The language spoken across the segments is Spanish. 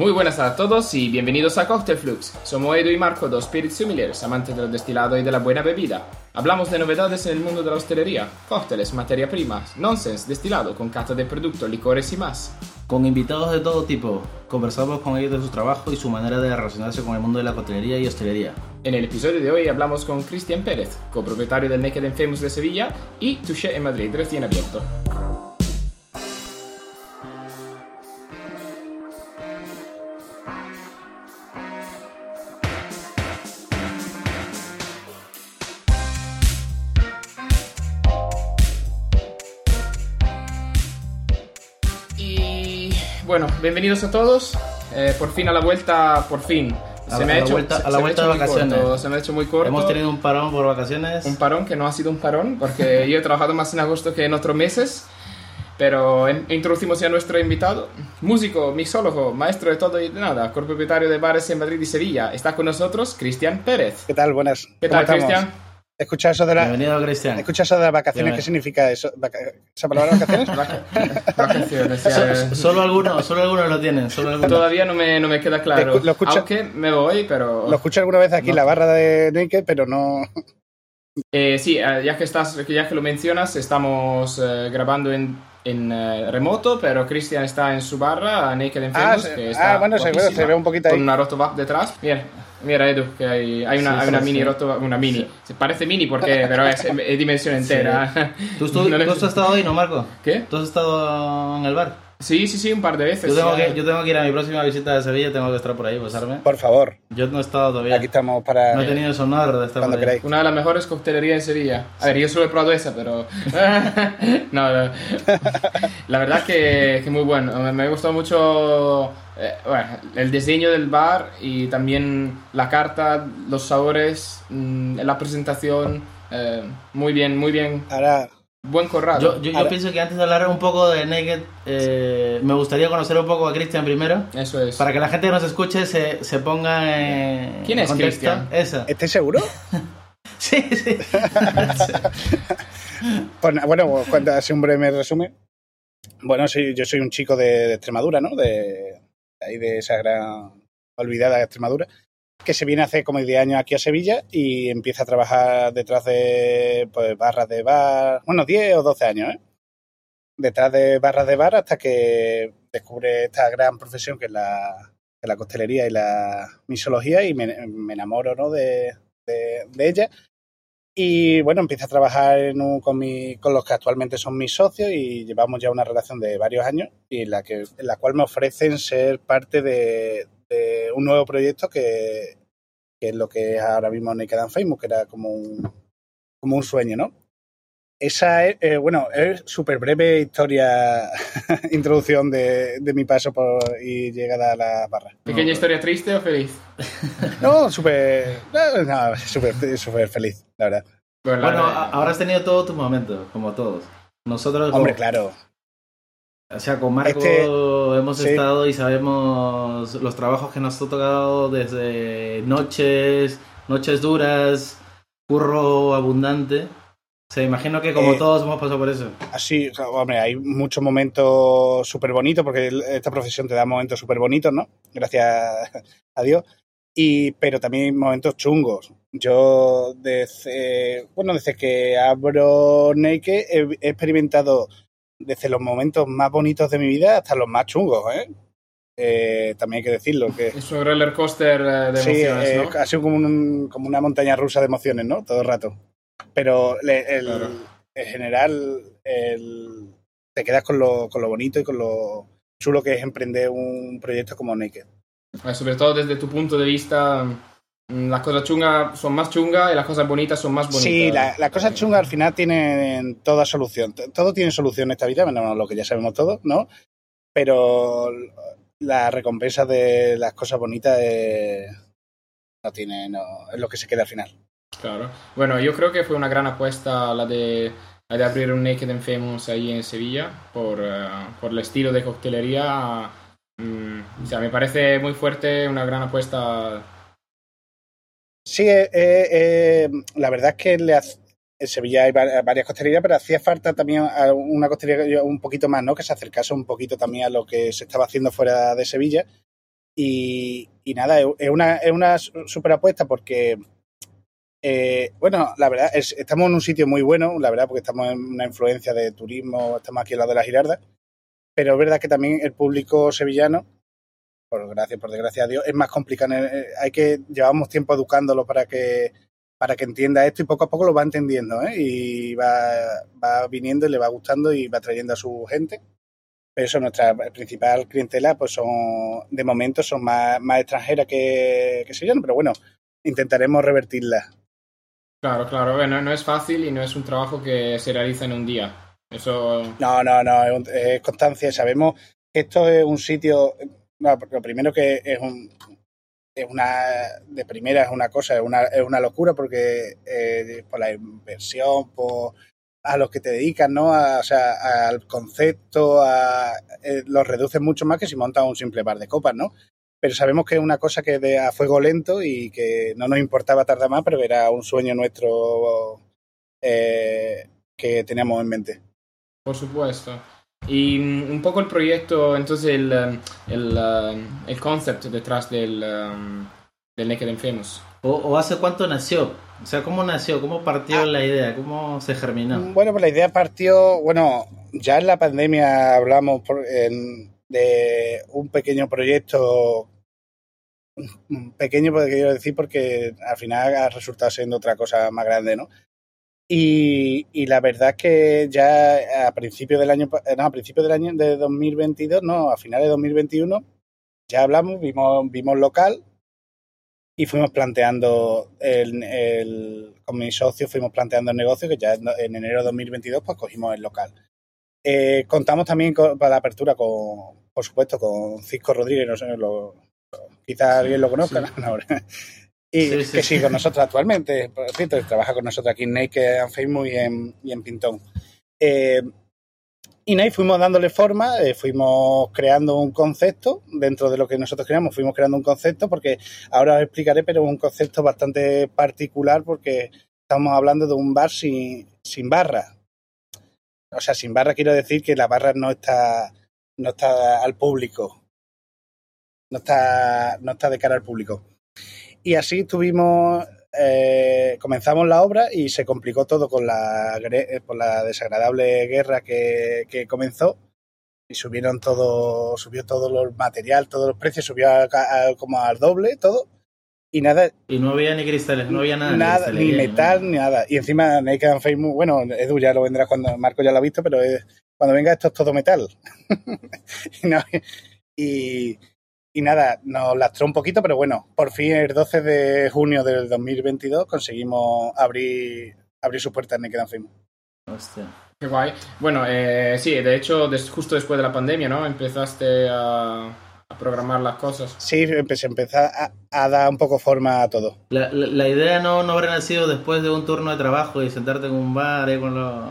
Muy buenas a todos y bienvenidos a Cocktail Flux. Somos Edu y Marco, dos spirits similares, amantes del destilado y de la buena bebida. Hablamos de novedades en el mundo de la hostelería, cócteles, materia prima, nonsense, destilado, con cata de productos, licores y más. Con invitados de todo tipo, conversamos con ellos de su trabajo y su manera de relacionarse con el mundo de la coctelería y hostelería. En el episodio de hoy hablamos con Cristian Pérez, copropietario del Naked and Famous de Sevilla y Touché en Madrid, recién abierto. Bienvenidos a todos. Eh, por fin a la vuelta, por fin. A la- a la vuelta- se- a la se me vuelta ha de hecho vacaciones. corto, se me ha hecho muy corto. Hemos tenido un parón por vacaciones. un parón que no ha sido un parón, porque yo he trabajado más en agosto que en otros meses. Pero en- introducimos ya a nuestro invitado, músico, mixólogo, maestro de todo y de nada, copropietario de bares en Madrid y Sevilla. Está con nosotros Cristian Pérez. ¿Qué tal? Buenas. ¿Qué ¿Cómo tal? Cristian? Escucha eso de la, Bienvenido, Cristian. eso de las vacaciones. ¿Qué significa eso? ¿Esa palabra vacaciones? Vaca- Vacaciones. ya. Solo algunos, solo algunos lo tienen. Solo algunos. Todavía no me, no me queda claro. Lo escucha- Aunque me voy, pero... Lo escucho alguna vez aquí en la barra de Naked, pero no. Eh, sí, eh, ya que estás, ya que lo mencionas, estamos eh, grabando en, en eh, remoto, pero Cristian está en su barra, Naked and Ah, que ah, está bueno, se ve- guapísima, se ve un poquito ahí. Con una rotovac detrás. Mira, mira Edu, que hay, hay una, Sí, hay una sí, mini sí. rotovac, una mini. Se parece mini porque, pero es, es dimensión entera. ¿Tú, estu- No le- tú has estado ahí, no, Marco? ¿Qué? ¿Tú has estado en el bar? Sí, sí, sí, un par de veces. Yo tengo, que, yo tengo que ir a mi próxima visita de Sevilla, tengo que estar por ahí, pasarme. Por favor, Yo no he estado todavía. aquí estamos para. No he tenido ese honor de estar Cuando por ahí. queráis. Una de las mejores coctelerías en Sevilla. A ver, yo solo he probado esa, pero. no, no. La verdad que, que muy bueno. Me, me gustó mucho eh, bueno, el diseño del bar y también la carta, los sabores, mm, la presentación. eh, muy bien, muy bien. Ahora, Buen corrado. Yo, yo, yo Ahora- pienso que antes de hablar un poco de Naked, eh, me gustaría conocer un poco a Cristian primero. Eso es. Para que la gente que nos escuche se, se ponga en ¿Quién es. Cristian? Esa. ¿estáis seguros? Sí, sí. Pues bueno, cuenta así un breve resumen. Bueno, sí, yo soy un chico de, de Extremadura, ¿no? De, de ahí de esa gran olvidada Extremadura, que se viene hace como 10 años aquí a Sevilla y empieza a trabajar detrás de pues, barras de bar, bueno, 10 o 12 años, ¿eh? Detrás de barras de bar hasta que descubre esta gran profesión que es la, que la costelería y la misología y me, me enamoro, ¿no? De, de, de ella. Y bueno, empiezo a trabajar en un- con, mi- con los que actualmente son mis socios y llevamos ya una relación de varios años y en la, que, en la cual me ofrecen ser parte de, de un nuevo proyecto que, que es lo que es ahora mismo Naked and Famous, que era como un, como un sueño, ¿no? Esa es, eh, bueno, es súper breve historia, introducción de, de mi paso por, y llegada a la barra. ¿Pequeña historia triste o feliz? No, súper, no, no, súper súper feliz, la verdad. Bueno, la- Bueno, a- ahora has tenido todos tus momentos, como todos. Nosotros, Hombre, como- claro. O sea, con Marco Este- hemos sí. estado y sabemos los trabajos que nos ha tocado desde noches, noches duras, curro abundante. O sea, imagino que como Eh, todos hemos pasado por eso. O sea, hombre, hay muchos momentos súper bonitos, porque esta profesión te da momentos súper bonitos, ¿no? Gracias a Dios. Y, pero también hay momentos chungos. Yo, desde, bueno, desde que abro he, he experimentado desde los momentos más bonitos de mi vida hasta los más chungos, ¿eh? Eh, también hay que decirlo, que Es un roller coaster eh, de sí, emociones, eh, ¿no? ha sido como, un- como una montaña rusa de emociones, ¿no? Todo el rato. Pero le- el- Claro. en general el- te quedas con lo, con lo bonito y con lo chulo que es emprender un proyecto como Naked. Eh, sobre todo desde tu punto de vista, las cosas chungas son más chungas y las cosas bonitas son más bonitas. Sí, la- las cosas chungas al final tienen toda solución. Todo tiene solución en esta vida, menos lo que ya sabemos todos, ¿no? Pero la recompensa de las cosas bonitas es- no tiene, no, es lo que se queda al final. Claro. Bueno, yo creo que fue una gran apuesta la de, la de abrir un Naked and Famous ahí en Sevilla por, eh, por el estilo de coctelería. mm, o sea, me parece muy fuerte, una gran apuesta. Sí, eh, eh, eh, la verdad es que le hace- en Sevilla hay va- varias costelerías, pero hacía falta también una costelería un poquito más, ¿no? Que se acercase un poquito también a lo que se estaba haciendo fuera de Sevilla. Y, y nada, es una, es una super apuesta porque, eh, bueno, la verdad, es, estamos en un sitio muy bueno, la verdad, porque estamos en una influencia de turismo, estamos aquí al lado de la Girarda, pero es verdad que también el público sevillano, por gracia, por desgracia a Dios, es más complicado. eh, Hay que, llevamos tiempo educándolo para que para que entienda esto y poco a poco lo va entendiendo, ¿eh? Y va, va viniendo y le va gustando y va trayendo a su gente. Pero eso, nuestra principal clientela, pues son, de momento, son más, más extranjeras que, que sevillanas, pero bueno, intentaremos revertirla. Claro, claro, bueno, no es fácil y no es un trabajo que se realiza en un día. Eso. No, no, no, es, un- es constancia. Sabemos que esto es un sitio. No, lo primero que es un. Es una. De primera es una cosa, es una, es una locura porque eh, por la inversión, por a los que te dedican, ¿no? A- o sea, al concepto, a, eh, los reduces mucho más que si montas un simple bar de copas, ¿no? Pero sabemos que es una cosa que de a fuego lento y que no nos importaba tardar más, pero era un sueño nuestro eh, que teníamos en mente. Por supuesto. Y mm, un poco el proyecto, entonces el, um, el, um, el concept detrás del, um, del Naked and Famous. O, o hace cuánto nació? O sea, ¿cómo nació? ¿Cómo partió Ah. la idea? ¿Cómo se germinó? Bueno, pues la idea partió, bueno, ya en la pandemia hablamos por- en- de un pequeño proyecto, pequeño porque quiero decir porque al final ha resultado siendo otra cosa más grande, ¿no? Y, y la verdad es que ya a principios del año, pa- no, a principios del año de 2022, no, a finales de 2021, ya hablamos, vimos, vimos local y fuimos planteando el, el- con mis socios fuimos planteando el negocio que ya en, en enero de 2022 pues cogimos el local. Eh, contamos también con- para la apertura con, por supuesto, con Cisco Rodríguez, no sé, lo, quizás alguien lo conozca, Sí. ¿no? Y Sí, sí. que sigue con nosotros actualmente, por cierto, trabaja con nosotros aquí en Naked and Famous y en, y en Pintón. Eh, y y fuimos dándole forma, eh, fuimos creando un concepto dentro de lo que nosotros creamos, fuimos creando un concepto porque ahora os explicaré, pero es un concepto bastante particular porque estamos hablando de un bar sin, sin barra. O sea, sin barra quiero decir que la barra no está, no está al público, no está, no está de cara al público. Y así tuvimos, eh, comenzamos la obra y se complicó todo con la, eh, por la desagradable guerra que, que comenzó. Y subieron todo, subió todo el material, todos los precios, subió a- a- como al doble todo. Y nada, Y no había ni cristales, no había nada. nada, de ni metal, ni nada. Y encima Naked and Famous, bueno, Edu ya lo vendrá cuando Marco ya lo ha visto, pero es- cuando venga esto es todo metal. y, no- y- y nada, nos lastró un poquito, pero bueno, por fin el 12 de junio del 2022 conseguimos abrir, abrir su puerta en Naked Famous. Hostia. Qué guay. Bueno, eh, sí, de hecho, des- justo después de la pandemia, ¿no? Empezaste a, a programar las cosas. Sí, empecé, empecé a, a dar un poco forma a todo. La, la, la idea no, no habrá nacido después de un turno de trabajo y sentarte en un bar eh, con los...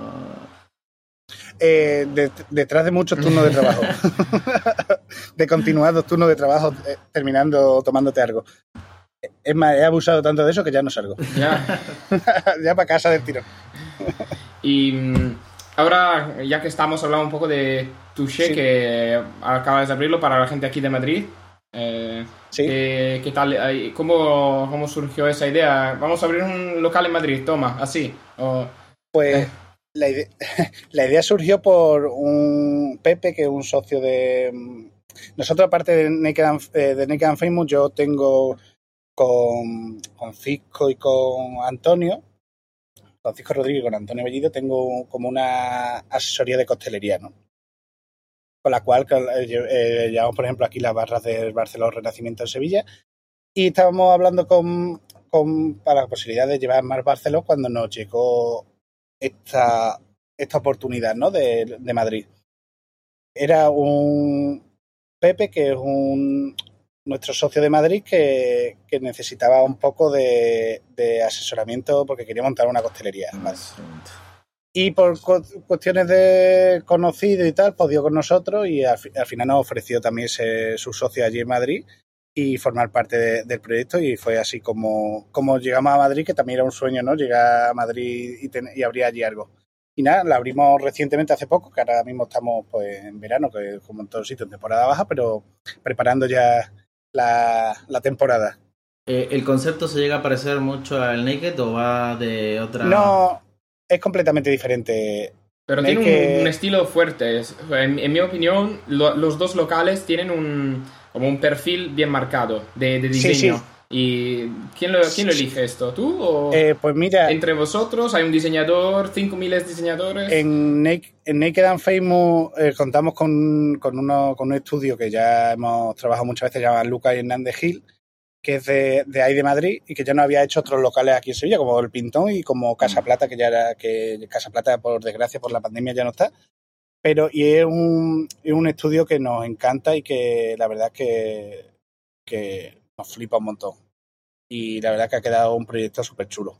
Eh, de- detrás de muchos turnos de trabajo. de continuados turnos de trabajo eh, terminando tomándote algo. Es más, he abusado tanto de eso que ya no salgo. Ya. ya para casa del tiro. Y mm, ahora, ya que estamos hablando un poco de Touché, Sí. que acabas de abrirlo para la gente aquí de Madrid. eh, Sí. ¿qué, qué tal? ¿Cómo, ¿Cómo surgió esa idea? Vamos a abrir un local en Madrid, toma, así. O- Pues la idea, la idea surgió por un Pepe, que es un socio de. Nosotros, aparte de Naked and, eh, de Naked and Famous, yo tengo con, con Cisco y con Antonio, con Cisco Rodríguez y con Antonio Bellido, tengo como una asesoría de costelería, ¿no? Con la cual eh, eh, llevamos, por ejemplo, aquí las barras del Barcelona Renacimiento en Sevilla. Y estábamos hablando con, con, para la posibilidad de llevar más Barcelona cuando nos llegó esta, esta oportunidad ¿no? de, de Madrid. Era un Pepe, que es un nuestro socio de Madrid, que, que necesitaba un poco de, de asesoramiento porque quería montar una costelería. ¿vale? Y por cu- cuestiones de conocido y tal, pues dio con nosotros y al, fi- al final nos ofreció también ser su socio allí en Madrid y formar parte de- del proyecto y fue así como, como llegamos a Madrid, que también era un sueño, ¿no? Llegar a Madrid y, ten- y abrir allí algo. Y nada, la abrimos recientemente hace poco, que ahora mismo estamos pues en verano, que como en todos sitios en temporada baja, pero preparando ya la, la temporada. Eh, ¿El concepto se llega a parecer mucho al Naked o va de otra...? No, es completamente diferente. Pero Naked- tiene un, un estilo fuerte. Es- En, en mi opinión, lo- los dos locales tienen un, como un perfil bien marcado de, de Sí, diseño. sí. ¿Y quién lo, quién lo elige esto? ¿Tú o Eh, pues mira, entre vosotros? ¿Hay un diseñador? ¿Cinco miles diseñadores? en, Naked, en Naked and Famous eh, contamos con, con, uno, con un estudio que ya hemos trabajado muchas veces, se llama Lucas Hernández Gil, que es de, de ahí de Madrid y que ya nos había hecho otros locales aquí en Sevilla, como el Pintón y como Casa Plata, que ya era, que Casa Plata, por desgracia, por la pandemia ya no está. Pero, y es un, es un estudio que nos encanta y que la verdad que, que nos flipa un montón. Y la verdad que ha quedado un proyecto súper chulo.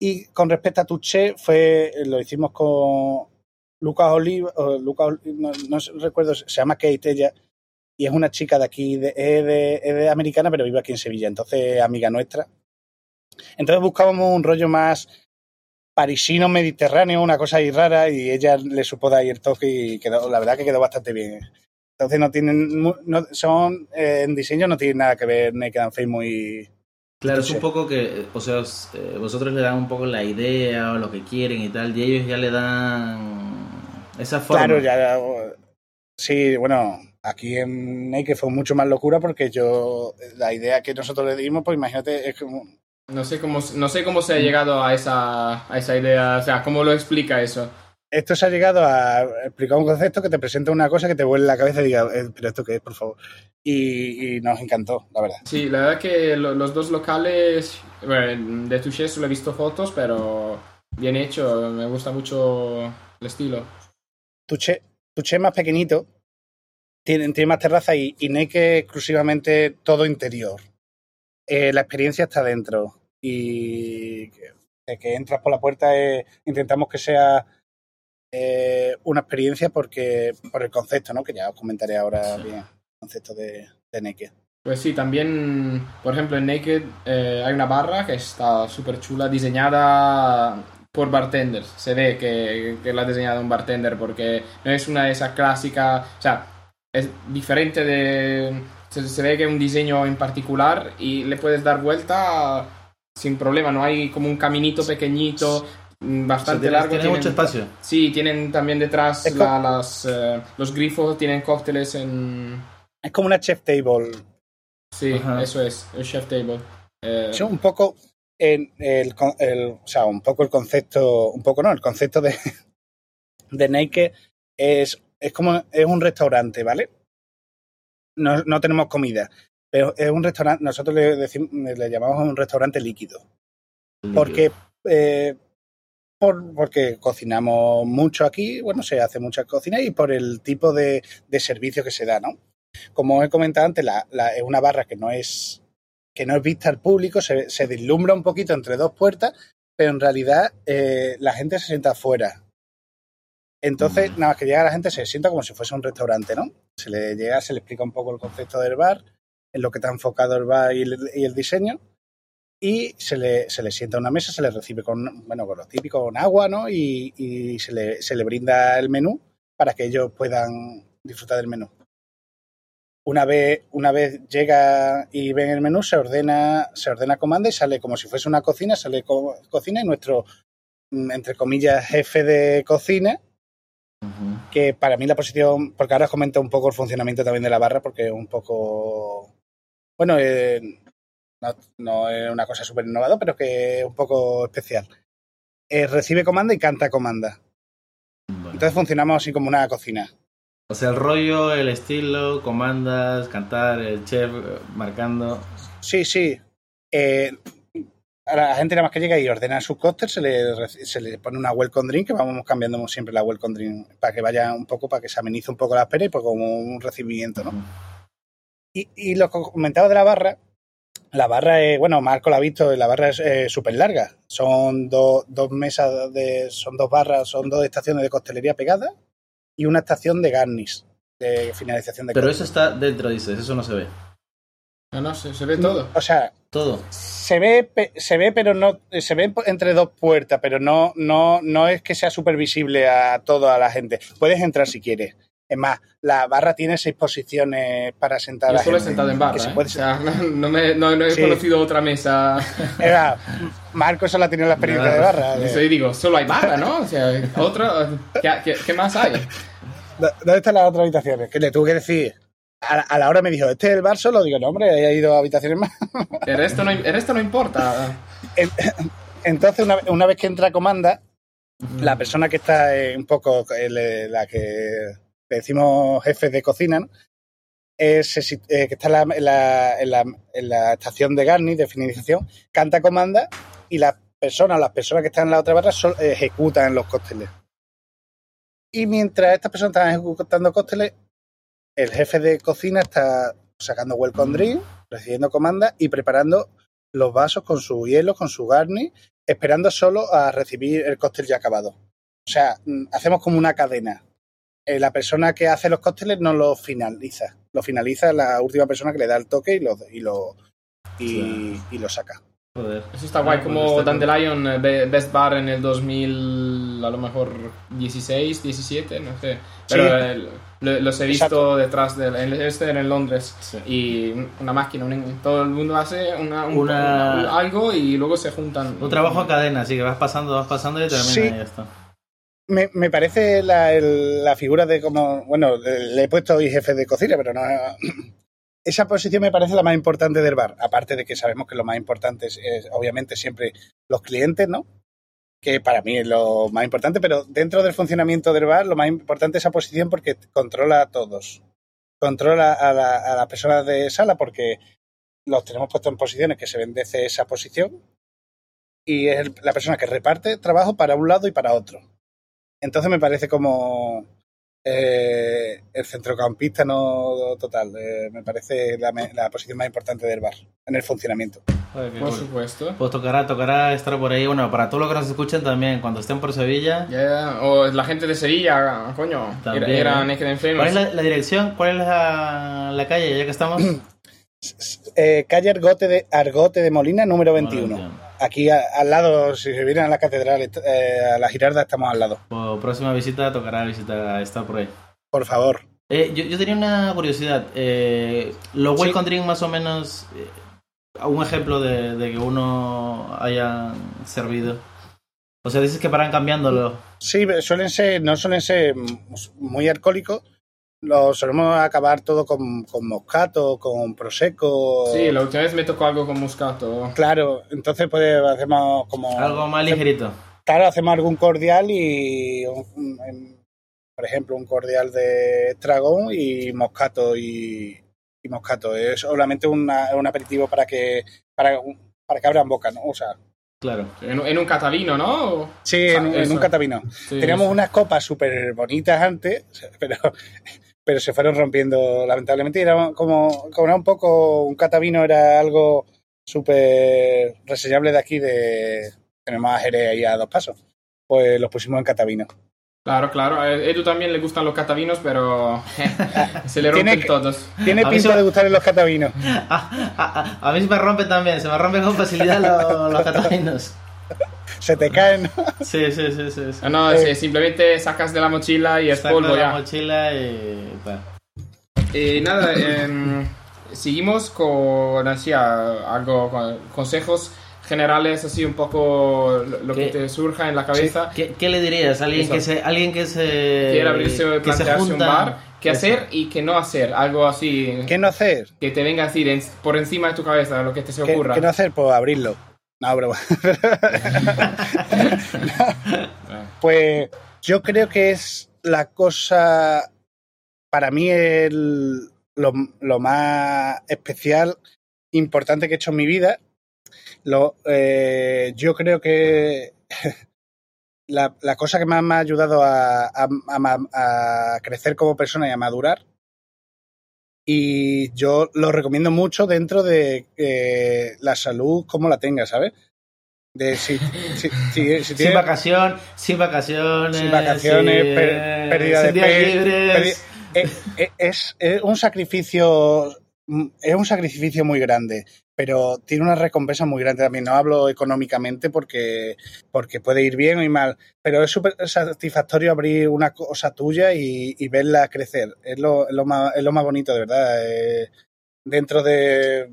Y con respecto a Touché, fue, lo hicimos con Lucas Oliva, Lucas, no, no recuerdo, se llama Kate y es una chica de aquí, de, es, de, es de americana, pero vive aquí en Sevilla, entonces es amiga nuestra. Entonces buscábamos un rollo más parisino mediterráneo, una cosa ahí rara, y ella le supo dar ahí el toque y quedó, la verdad que quedó bastante bien. Entonces no tienen, mu- no, son, eh, en diseño no tienen nada que ver Naked and Famous y, Claro, es un poco que, o sea, eh, vosotros le dan un poco la idea o lo que quieren y tal, y ellos ya le dan esa forma. Claro, ya. Sí, bueno, aquí en Naked fue mucho más locura porque yo. La idea que nosotros le dimos, pues imagínate, es como. No sé cómo, no sé cómo se ha llegado a esa, a esa idea, o sea, cómo lo explica eso. Esto se ha llegado a explicar un concepto que te presenta una cosa que te vuelve la cabeza y diga, "Eh, pero esto qué es, por favor. Y, y nos encantó, la verdad. Sí, la verdad que lo- los dos locales, bueno, de Touché solo he visto fotos, pero bien hecho, me gusta mucho el estilo. Tuche es más pequeñito, tiene, tiene más terraza y, y Naked exclusivamente todo interior. Eh, la experiencia está dentro y que, que entras por la puerta eh, intentamos que sea eh, una experiencia porque por el concepto, ¿no? Que ya os comentaré ahora bien el concepto de, Naked. Pues sí, también, por ejemplo, en Naked eh, hay una barra que está súper chula, diseñada por bartenders. Se ve que, que la ha diseñado un bartender porque no es una de esas clásicas, o sea, es diferente de... Se, se ve que es un diseño en particular y le puedes dar vuelta sin problema, no hay como un caminito pequeñito, mm, O sea, bastante largo. tiene tienen- mucho espacio. Sí, tienen también detrás la- las, eh, los grifos, tienen cócteles en... Es como una chef table. Sí, Ajá. eso es, el chef table. Eh, un poco en el, el- o sea, un poco el concepto, un poco no, el concepto de, de Naked es, es como, es un restaurante, ¿vale? No, no tenemos comida, pero es un restaurante, nosotros le, decimos, le llamamos un restaurante líquido, porque, eh, por, porque cocinamos mucho aquí, bueno, se hace mucha cocina y por el tipo de, de servicio que se da, ¿no? Como he comentado antes, la, la- es una barra que no es que no es vista al público, se, se deslumbra un poquito entre dos puertas, pero en realidad eh, la gente se sienta afuera. Entonces, Mm. nada más que llega la gente, se sienta como si fuese un restaurante, ¿no? Se le llega, se le explica un poco el concepto del bar, en lo que está enfocado el bar y el, y el diseño, y se le, se le sienta a una mesa, se le recibe con, bueno, con lo típico, con agua, ¿no? Y, y se, le, se le brinda el menú para que ellos puedan disfrutar del menú. Una vez, una vez llega y ven el menú, se ordena, se ordena comanda y sale como si fuese una cocina, sale co- cocina y nuestro, mm, entre comillas, jefe de cocina, que para mí la posición, porque ahora os comento un poco el funcionamiento también de la barra, porque es un poco, bueno, eh, no, no es una cosa súper innovadora, pero que es un poco especial. Eh, recibe comanda y canta comanda. Bueno. Entonces funcionamos así como una cocina. O sea, el rollo, el estilo, comandas, cantar, el chef eh, marcando. Sí, sí. Eh, a la gente nada más que llega y ordena sus cócteles, se le, se le pone una welcome drink, que vamos cambiando siempre la welcome drink para que vaya un poco, para que se amenice un poco la espera y pues como un recibimiento, ¿no? Y, y lo comentaba de la barra, la barra es, bueno, Marco la ha visto, la barra es súper larga. Son dos, dos mesas, de, son dos barras, son dos estaciones de costelería pegadas y una estación de garnish, de finalización de Pero eso está dentro, dices, eso no se ve. no, no, se, se ve todo. O sea, Todo. se ve, pe- se ve, pero no, se ve entre dos puertas, pero no, no, no es que sea súper visible a toda la gente. Puedes entrar si quieres, Es más, la barra tiene seis posiciones para sentar. Yo a solo he sentado en barra. que se ¿eh? puede O sea, no, no me- no- no he Sí. conocido otra mesa. Era, Marco solo ha tenido la experiencia de barra. de- Eso yo digo, solo hay barra, ¿no? O sea, otra. ¿Qué, qué, qué más hay? ¿Dó- ¿Dónde están las otras habitaciones? Que le tuve que decir. A la, a la hora me dijo, ¿este es el bar solo? Digo, no, hombre, ahí hay dos habitaciones más. El resto no, el resto no importa. En- Entonces, una, una vez que entra comanda, la persona que está eh, un poco, el- la que decimos jefe de cocina. Es, eh, que está en la, estación de Garni, de finalización, canta comanda y las personas, las personas que están en la otra barra sol- ejecutan los cócteles. Y mientras estas personas están ejecutando cócteles, el jefe de cocina está sacando welcome drink, recibiendo comanda y preparando los vasos con su hielo, con su garni, esperando solo a recibir el cóctel ya acabado. O sea, mm, hacemos como una cadena. Eh, la persona que hace los cócteles no lo finaliza. Lo finaliza la última persona que le da el toque y lo, y lo, y, y lo saca. Joder. Eso está guay, Ah, como pues está Dandelion eh, Be- Best Bar en el 2000, a lo mejor 16, 17, no sé. Pero Sí. eh, lo- los he visto Exacto. detrás de en este era en Londres Sí. y una máquina, un- todo el mundo hace una, un- Una- una- algo y luego se juntan. Un trabajo a cadena, así que vas pasando, vas pasando y termina Sí. y ya está. Me, me parece la, el- la figura de como, bueno, le, he puesto hoy jefe de cocina, pero no... Esa posición me parece la más importante del bar, aparte de que sabemos que lo más importante es, obviamente siempre los clientes, ¿no? Que para mí es lo más importante, pero dentro del funcionamiento del bar lo más importante es esa posición porque controla a todos. Controla a, la- las personas de sala porque los tenemos puestos en posiciones que se bendece esa posición y es la persona que reparte trabajo para un lado y para otro. Entonces me parece como eh, el centrocampista no total. eh, me parece la, posición más importante del bar en el funcionamiento. Joder, Por cool. supuesto. Pues tocará, tocará estar por ahí. Bueno, para todos los que nos escuchen también, cuando estén por Sevilla. Ya, O la gente de Sevilla, coño. También, era, era ¿eh? Famous. ¿Cuál es la, la dirección? ¿Cuál es la, la calle? Ya que estamos. Eh, calle Argote de, Argote de Molina, número 21. Aquí a- al lado, si se vienen a la catedral, eh, a la Girarda, estamos al lado. Pues próxima visita tocará visitar estar por ahí. Por favor. Eh, yo, yo tenía una curiosidad. Eh, los Sí. welcome más o menos, eh, un ejemplo de, de que uno haya servido. O sea, dices que paran cambiándolo. Sí, suelen ser, no suelen ser muy alcohólicos. Lo solemos acabar todo con, con moscato, con prosecco. Sí, la última vez me tocó algo con Muscato. Claro, entonces pues hacemos como... Algo más ligerito. Claro, hacemos algún cordial y, un- un- por ejemplo, un cordial de dragón y moscato y, y moscato. Es solamente una- un aperitivo para que para, para que abran boca, ¿no? O sea, Claro. En, en un catavino, ¿no? sí, en, un- en Eso. un catavino. Sí, Teníamos eso. unas copas súper bonitas antes, pero, pero se fueron rompiendo lamentablemente. Y era como, como era un poco, un catavino era algo súper reseñable de aquí, de tenemos a Jerez ahí a dos pasos. Pues los pusimos en catavino. Claro, claro. A Edu también le gustan los catavinos, pero se le Tiene rompen que- todos. Tiene A pinta se- de gustarle los catavinos. Ah, ah, a mí se me rompe también, se me rompen con facilidad los, los catalinos. Se te caen. Sí, sí, sí, sí. sí. No, no, Eh. sí, simplemente sacas de la mochila y es Saco polvo la ya. mochila y. Y nada, em, seguimos con así, a- algo, con consejos generales, así un poco lo, que ¿Qué? te surja en la cabeza. ¿Qué, qué le dirías a alguien Eso. que se, alguien que se Quiere abrirse o que se un bar, qué hacer y qué no hacer. Algo así ¿Qué no hacer? que te venga así de- por encima de tu cabeza, lo que te se ¿Qué, ocurra. qué no hacer? Pues abrirlo. No, broma. pues yo creo que es la cosa, para mí, el, lo, lo más especial, importante que he hecho en mi vida. Lo, eh, yo creo que la, la cosa que más me ha ayudado a, a- a crecer como persona y a madurar y yo lo recomiendo mucho dentro de eh, la salud como la tenga, ¿sabes? De si, si, si- si Sin vacación, sin vacaciones, Sin vacaciones, per- pérdida de pe- perdi- eh, eh, es, es un sacrificio es un sacrificio muy grande, pero tiene una recompensa muy grande también. No hablo económicamente porque, porque puede ir bien o ir mal, pero es súper satisfactorio abrir una cosa tuya y, y verla crecer. Es lo, es lo, más, es lo más bonito, de verdad. Eh, dentro de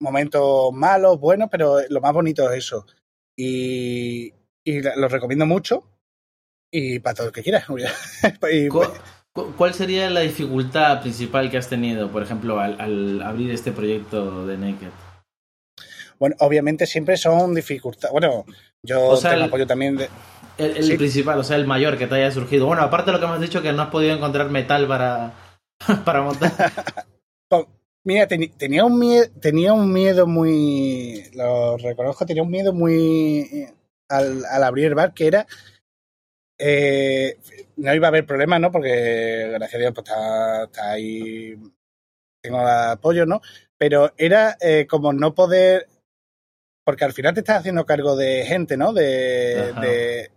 momentos malos, buenos, pero lo más bonito es eso. Y, y lo recomiendo mucho. Y para todo el que quiera. y, ¿Cu- cu- ¿Cuál sería la dificultad principal que has tenido, por ejemplo, al, al abrir este proyecto de Naked? Bueno, obviamente siempre son dificultades. Bueno, yo O sea, tengo el- apoyo también de. El, el Sí. principal, o sea, el mayor que te haya surgido. Bueno, aparte de lo que me has dicho, que no has podido encontrar metal para, para montar. Mira, tenía un miedo, tenía un miedo muy, lo reconozco, tenía un miedo muy eh, al, al abrir el bar que era, eh, no iba a haber problemas, ¿no? Porque gracias a Dios pues está, está ahí, tengo apoyo, ¿no? Pero era eh, como no poder, porque al final te estás haciendo cargo de gente, ¿no? De, de,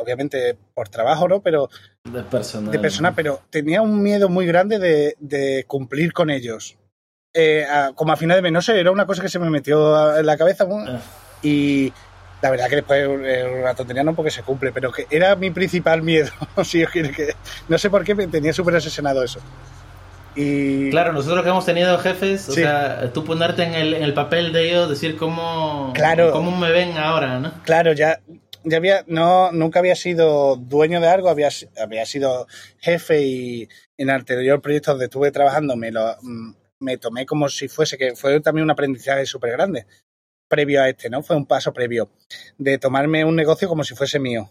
obviamente por trabajo, ¿no? Pero De personal. de persona, pero tenía un miedo muy grande de, de cumplir con ellos. Eh, a- como a final de mes, no sé, era una cosa que se me metió en la cabeza. Ah. y la verdad que después es una tontería no porque se cumple, pero que era mi principal miedo. si os quiere que, no sé por qué me tenía súper obsesionado eso. Y Claro, nosotros que hemos tenido jefes, o sea, tú ponerte en el, en el papel de ellos, decir cómo, Claro. cómo me ven ahora, ¿no? claro, ya, ya había, no, nunca había sido dueño de algo, había, había sido jefe y en anterior proyecto donde estuve trabajando me lo mm, me tomé como si fuese, que fue también un aprendizaje súper grande, previo a este, ¿no? Fue un paso previo, de tomarme un negocio como si fuese mío,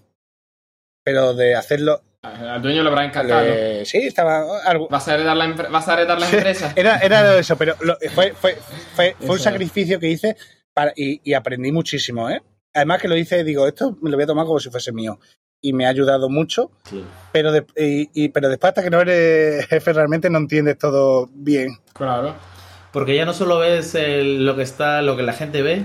pero de hacerlo, Al dueño le habrá encantado. eh, sí, estaba algo, ¿Vas a heredar la, empre- vas a heredar la empresa? Era, era eso, pero lo- fue, fue, fue, fue un sacrificio que hice para, y, y aprendí muchísimo, ¿eh? Además que lo hice, digo, esto me lo voy a tomar como si fuese mío. Y me ha ayudado mucho, Sí. pero, de- y, y- pero después hasta que no eres jefe realmente no entiendes todo bien. Claro. Porque ya no solo ves el- lo que está, lo que la gente ve,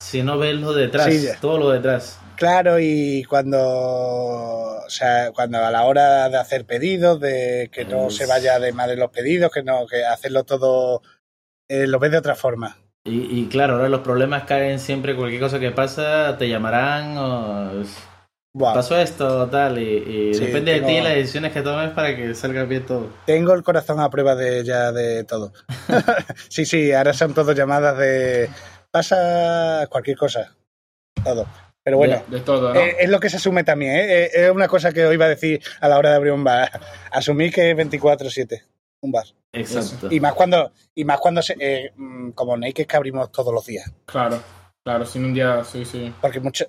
sino ves lo detrás, Sí, todo lo detrás. Claro, y cuando, o sea, cuando a la hora de hacer pedidos, de que no se vaya de de los pedidos, que no, que hacerlo todo, eh, lo ves de otra forma. Y, y claro, ahora los problemas caen siempre, cualquier cosa que pasa, te llamarán o Buah. pasó esto, tal, y, y Sí, depende de ti las decisiones que tomes para que salga bien todo. Tengo el corazón a prueba de ya de todo. sí, sí, ahora son todo llamadas de pasa cualquier cosa. Todo. Pero bueno, De todo, ¿no? eh, es lo que se asume también, ¿eh? Eh, Es una cosa que os iba a decir a la hora de abrir un bar. Asumí que es 24-7, un bar. Exacto. Y más cuando, y más cuando se, eh, mm, como Naked que abrimos todos los días. Claro. Claro, sin un día, sí, sí. Porque mucho,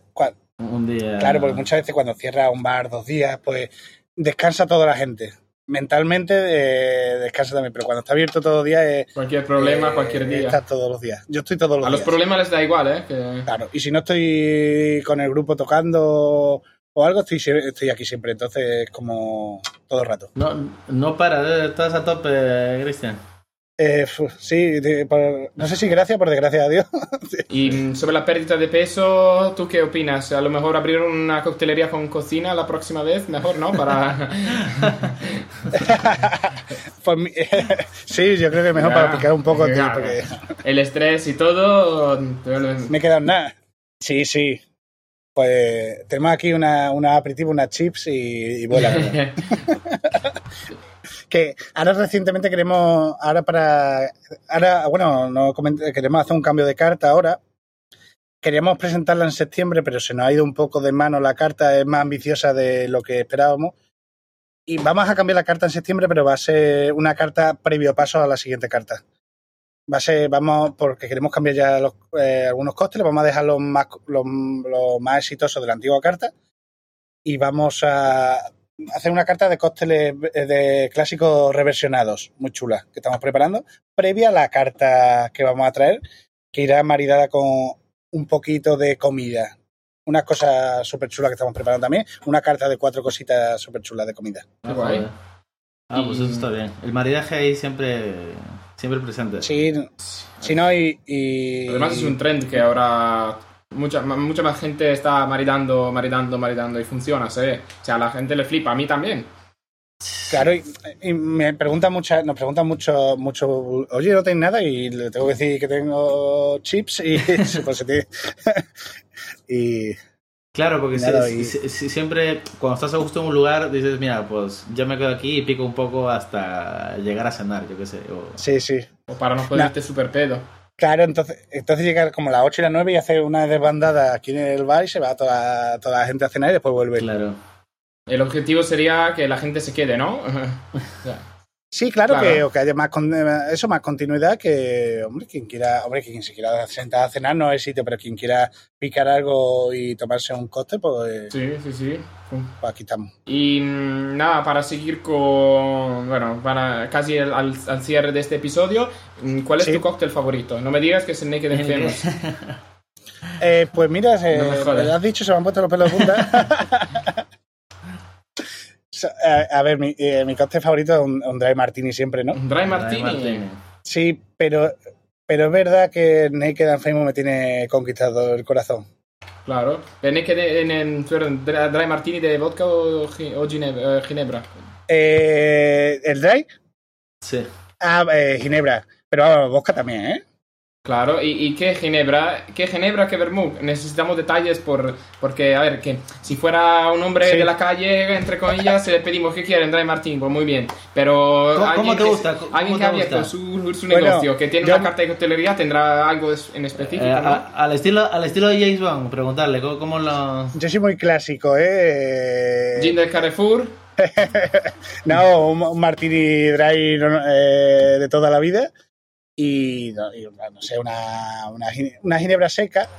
Un día. claro, porque muchas veces cuando cierra un bar dos días, pues descansa toda la gente. Mentalmente eh, descansa también, pero cuando está abierto todos los días es Cualquier problema, Eh, cualquier día. Está todos los días. Yo estoy todos los A los problemas les da igual, ¿eh? Que... Claro, y si no estoy con el grupo tocando o algo, estoy, estoy aquí siempre. Entonces, es como todo el rato. No, no para, eh, estás a tope, Cristian. Eh, sí, de- por- no sé si gracias, por desgracia a Dios. Y mm, sobre la pérdida de peso, ¿tú qué opinas? A lo mejor abrir una coctelería con cocina la próxima vez, mejor, ¿no? Para... Pues sí, yo creo que mejor para picar un poco, tío, porque El estrés y todo... me he quedado en nada. Sí, sí. Pues tenemos aquí una, una aperitivo, unas chips y, y vuela. Ahora recientemente queremos, ahora para, ahora, bueno, no queremos hacer un cambio de carta ahora. Queríamos presentarla en septiembre, pero se nos ha ido un poco de mano la carta, es más ambiciosa de lo que esperábamos. Y vamos a cambiar la carta en septiembre, pero va a ser una carta previo paso a la siguiente carta. Va a ser, vamos, porque queremos cambiar ya eh, algunos costes, vamos a dejar los más, los, los más exitosos de la antigua carta y vamos a hacer una carta de cócteles eh, de clásicos reversionados, muy chula, que estamos preparando, previa a la carta que vamos a traer, que irá maridada con un poquito de comida. Una cosa súper chula que estamos preparando también, una carta de cuatro cositas súper chulas de comida. Guay. joder. Ah, pues eso está bien. El maridaje ahí siempre, siempre presente. Sí, si no, y, y- Además es un trend que ahora mucha, mucha más gente está maridando, maridando, maridando y funciona, ¿sí? O sea, a la gente le flipa, a mí también. Claro, y, y me preguntan muchas, nos preguntan mucho, mucho, oye, no tenéis nada y le tengo que decir que tengo chips y pues se y Claro, porque Nada, si- y- si- si- siempre cuando estás a gusto en un lugar dices, mira, pues yo me quedo aquí y pico un poco hasta llegar a cenar, yo qué sé. o- sí, sí. O para no ponerte súper pedo. Claro, entonces, entonces llega como las 8 y las 9 y hace una desbandada aquí en el bar y se va toda, toda la gente a cenar y después vuelve. Claro. El objetivo sería que la gente se quede, ¿no? Sí, claro, Claro. Que, o que haya más con- eso, más continuidad, que hombre, quien quiera, hombre, quien se quiera sentar a cenar no es sitio, pero quien quiera picar algo y tomarse un coste, pues, sí, sí, sí. pues aquí estamos. Y mm, nada, para seguir con. Bueno, para casi al, al- al cierre de este episodio, mm, ¿cuál es Sí. tu cóctel favorito? No me digas que es el Naked Famous. Eh, pues mira, se- No lo has dicho, se me han puesto los pelos de punta. So, a, a ver, mi, eh, mi cóctel favorito es un, un dry martini siempre, ¿no? Un Dry Martini. Martini. Sí, pero, pero es verdad que Naked and Famous me tiene conquistado el corazón. Claro. ¿El Naked en, en, perdón, Dry Martini de vodka o, o ginebra? eh, ginebra? Eh, ¿El dry? Sí. Ah, eh, Ginebra. Pero vamos, vodka también, ¿eh? Claro, ¿y, y qué Ginebra? ¿Qué Ginebra, qué vermouth? Necesitamos detalles por, porque, a ver, que si fuera un hombre Sí. de la calle, entre comillas, le pedimos ¿qué quieren? Dry Martini, pues muy bien. Pero ¿Cómo- alguien cómo te que- gusta? ¿Cómo alguien que ha abierto su, su Bueno, negocio, que tiene yo- una carta de coctelería, tendrá algo es- en específico, Eh, ¿no? a- al, estilo, al estilo de James Bond, preguntarle cómo, cómo lo... Yo soy muy clásico, ¿eh? Gin del Carrefour, No, un, un martini dry eh, de toda la vida. Y, no, y, no sé, una, una, una ginebra seca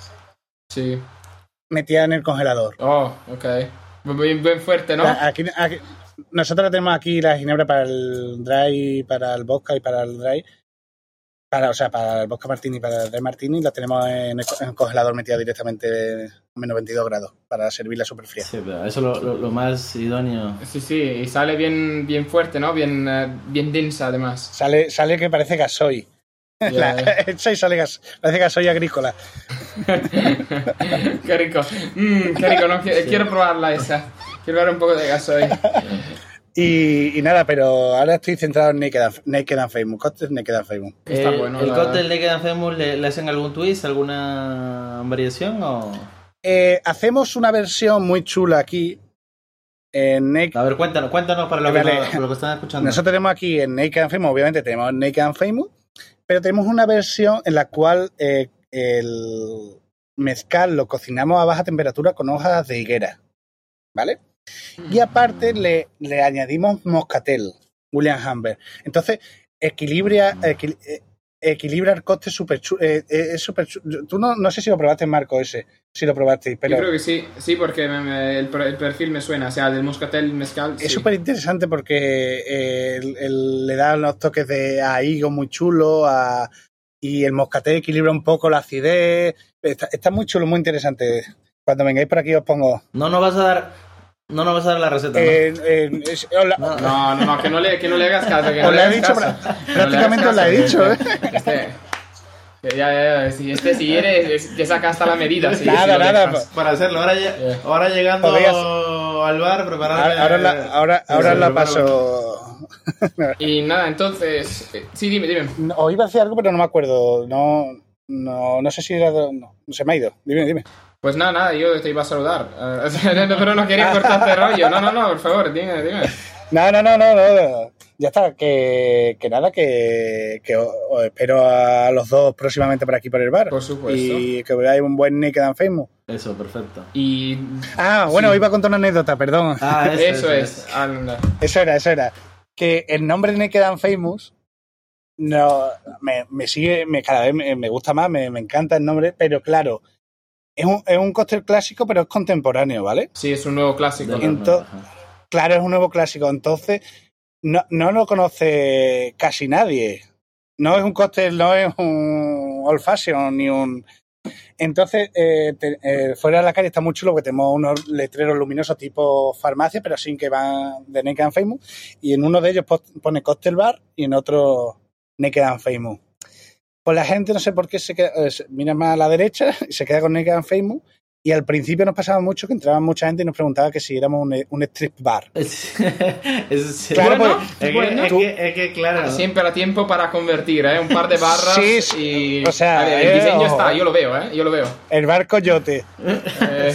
sí. metida en el congelador. Oh, ok. Bien, bien fuerte, ¿no? La- Aquí, aquí- nosotros tenemos aquí la ginebra para el dry, para el vodka y para el dry. Para, o sea, para el vodka martini y para el dry martini la tenemos en el, co- en el congelador metida directamente a menos 22 grados para servirla súper fría. Sí, pero eso es lo, lo- lo más idóneo. Sí, sí, y sale bien, bien fuerte, ¿no? Bien, eh, bien densa, además. Sale, sale que parece gasoil. La- echa y sale gas, parece agrícola. qué rico. Mm, qué rico, ¿no? Qui- Quiero probarla esa. Quiero ver un poco de gasoil. Y, y nada, pero ahora estoy centrado en Naked and, Naked and Famous, cócteles Naked and Famous. Está el, bueno, ¿El la- cóctel Naked and Famous le, le hacen algún twist, alguna variación o...? Eh, hacemos una versión muy chula aquí en Naked. A ver, cuéntanos, cuéntanos para lo que, Vale. lo que están escuchando. Nosotros tenemos aquí en Naked and Famous, obviamente tenemos Naked and Famous, pero tenemos una versión en la cual eh, el mezcal lo cocinamos a baja temperatura con hojas de higuera, ¿vale? Y aparte le, le añadimos moscatel, William Humber. Entonces, equilibra, equil- eh, equilibra el coste súper chulo. es súper chulo. Tú no, no sé si lo probaste, Marco, ese. Si lo probaste, pero Yo creo que sí, sí, porque me- me- el, per- el perfil me suena, o sea, del moscatel mezcal. es sí. súper interesante porque eh, el- el- le da unos toques de a higo muy chulo a, y el moscatel equilibra un poco la acidez. Está, está muy chulo, muy interesante. Cuando vengáis por aquí os pongo. No nos vas a dar... No nos vas a dar la receta, ¿no? Eh, eh, es- os la- No. No, no, no, que no le, que no le hagas caso. Que no le he dicho, caso. pra- Que no le prácticamente os la he dicho, Este, que ya, ya, ya, si este si es- te saca hasta la medida. si- Nada, si nada, dejas. Para hacerlo, ahora, lle- Yeah. ahora llegando Podrías- al bar, prepararme... ahora, ahora la, ahora, Sí, ahora sí, la paso. Y nada, entonces. eh, Sí, dime, dime. Os iba a decir algo, pero no me acuerdo. No, no, no sé si era. No, se me ha ido. Dime, dime. Pues nada, nada, yo te iba a saludar. Eh, pero no quería cortarte el rollo. No, no, no, por favor, dime, dime. No, no, no, no, no. Ya está, que, que nada, que, que os, os espero a los dos próximamente por aquí por el bar. Por supuesto. Y que veáis un buen Naked and Famous. Eso, perfecto. Y. Ah, bueno, Sí. iba a contar una anécdota, perdón. Ah, eso, Eso es. anda. Eso era, eso era. Que el nombre Naked and Famous no, me, me sigue, me, cada vez me, me gusta más, me, me encanta el nombre, pero claro, es un, es un cóctel clásico, pero es contemporáneo, ¿vale? Sí, es un nuevo clásico. De ¿no? los Ento- nuevos, ajá. Claro, es un nuevo clásico, entonces no, no lo conoce casi nadie. No es un cóctel, no es un old fashion ni un... Entonces, eh, te- eh, fuera de la calle está muy chulo porque tenemos unos letreros luminosos tipo farmacia, pero sin que van de Naked and Famous. Y en uno de ellos pone Cocktail Bar y en otro Naked and Famous. Pues la gente no sé por qué se, queda, eh, se- mira más a la derecha y se queda con Naked and Famous Y al principio nos pasaba mucho que entraba mucha gente y nos preguntaba que si éramos un, un strip bar. Es- Claro, Bueno, pues, es, que, bueno. es, que, es que, claro. Siempre a tiempo para convertir, ¿eh? Un par de barras Sí, sí, y... o sea, ver, el eh, diseño ojo. está, yo lo veo, ¿eh? Yo lo veo. El bar coyote. Eh,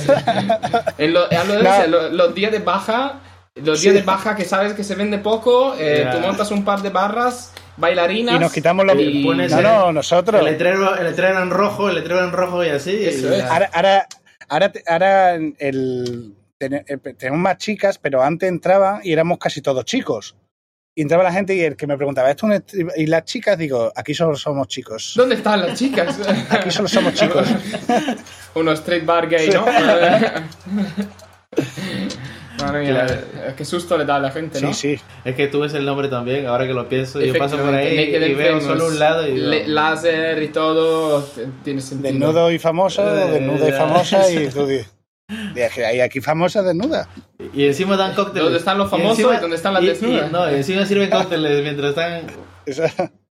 en lo- a lo de- No. lo- los días de baja, los Sí. días de baja que sabes que se vende poco, eh, Ya. tú montas un par de barras, bailarinas... Y nos quitamos los... y pones No, el- no, nosotros. El letrero, el letrero en rojo, el letrero en rojo y así. Eso y es. Ahora, ahora, ahora, ahora el, ten- eh, tenemos más chicas, pero antes entraba y éramos casi todos chicos. Y entraba la gente y el que me preguntaba, ¿esto es un strip-" Y las chicas, digo, aquí solo somos chicos. ¿Dónde están las chicas? Aquí solo somos chicos. Unos street bar gay, ¿no? Madre mía, Claro. qué susto le da a la gente, ¿no? Sí, sí. Es que tú ves el nombre también, ahora que lo pienso. Yo paso por ahí Naked y veo solo un lado y le- láser y todo, tiene sentido. Desnudo y famosa, Eh, desnuda y famosa y tú dices, "Dije, hay aquí famosa desnuda. Y encima dan cócteles. ¿Dónde están los famosos y dónde están las y- desnudas? y- no, y encima sirven cócteles mientras están...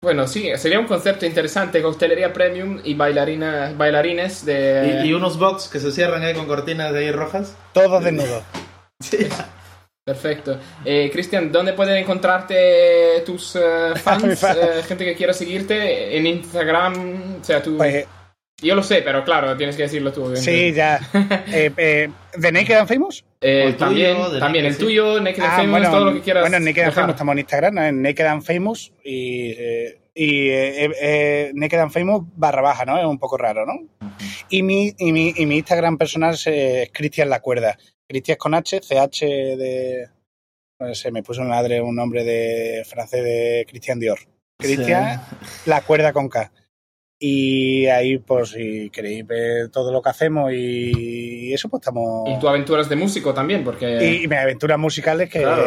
Bueno, sí, sería un concepto interesante, coctelería premium y bailarina, bailarines de... Y, y unos box que se cierran ahí con cortinas de ahí rojas. Todos desnudos. Sí. Perfecto. Eh, Cristian, ¿dónde pueden encontrarte tus eh, fans, eh, gente que quiera seguirte en Instagram? O sea, tú... Pues Yo lo sé, pero claro, tienes que decirlo tú. obviamente. sí, ya. Eh, eh, ¿De Naked and Famous? Eh, tuyo, también, de también Naked, el tuyo, Naked and Ah, Famous, bueno, todo lo que quieras. Bueno, en Naked and. Famous estamos en Instagram, ¿no? en Naked and Famous y, eh, y eh, eh, eh, Naked and Famous barra baja, ¿no? Es un poco raro, ¿no? Y mi, y mi, y mi Instagram personal es eh, Cristian La Cuerda. Cristian con H, CH de... No sé, me puso mi madre un nombre de francés de Christian Dior. Cristian La Cuerda con K. Y ahí, pues, si queréis ver todo lo que hacemos y eso, pues estamos... Y tu aventuras de músico también, porque Y, y mis aventuras musicales que... Claro.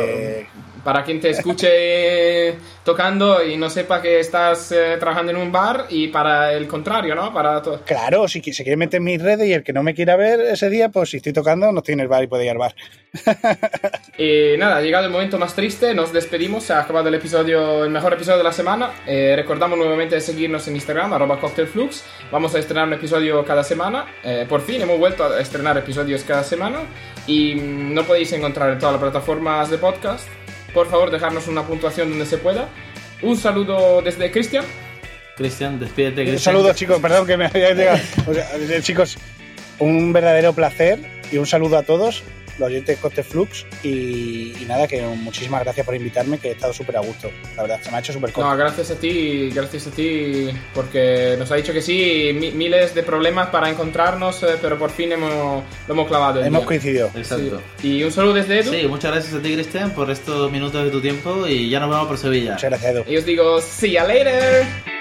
Para quien te escuche tocando y no sepa que estás eh, trabajando en un bar, y para el contrario, ¿no? Para Claro, si se quiere meter en mis redes y el que no me quiera ver ese día, pues si estoy tocando, no estoy en el bar y puede ir al bar. Y nada, ha llegado el momento más triste, nos despedimos, se ha acabado el episodio, el mejor episodio de la semana. Eh, recordamos nuevamente de seguirnos en Instagram, arroba cocktailflux. Vamos a estrenar un episodio cada semana. Eh, por fin hemos vuelto a estrenar episodios cada semana y mm, no podéis encontrar en todas las plataformas de podcast. Por favor, dejarnos una puntuación donde se pueda. Un saludo desde Cristian. Cristian, despídete. Un Cristian. saludo, chicos, perdón que me había llegado. O sea, chicos, un verdadero placer y un saludo a todos, los oyentes de Coste Flux. Y, y nada, que muchísimas gracias por invitarme, que he estado súper a gusto. La verdad, se me ha hecho súper No, cómodo. gracias a ti, gracias a ti, porque nos ha dicho que sí, mi- miles de problemas para encontrarnos, eh, pero por fin hemos, lo hemos clavado. el Hemos día. coincidido. Exacto. Sí. Y un saludo desde Edu. Sí, muchas gracias a ti, Cristian, por estos minutos de tu tiempo y ya nos vemos por Sevilla. Muchas gracias, Edu. Y os digo, see ya later.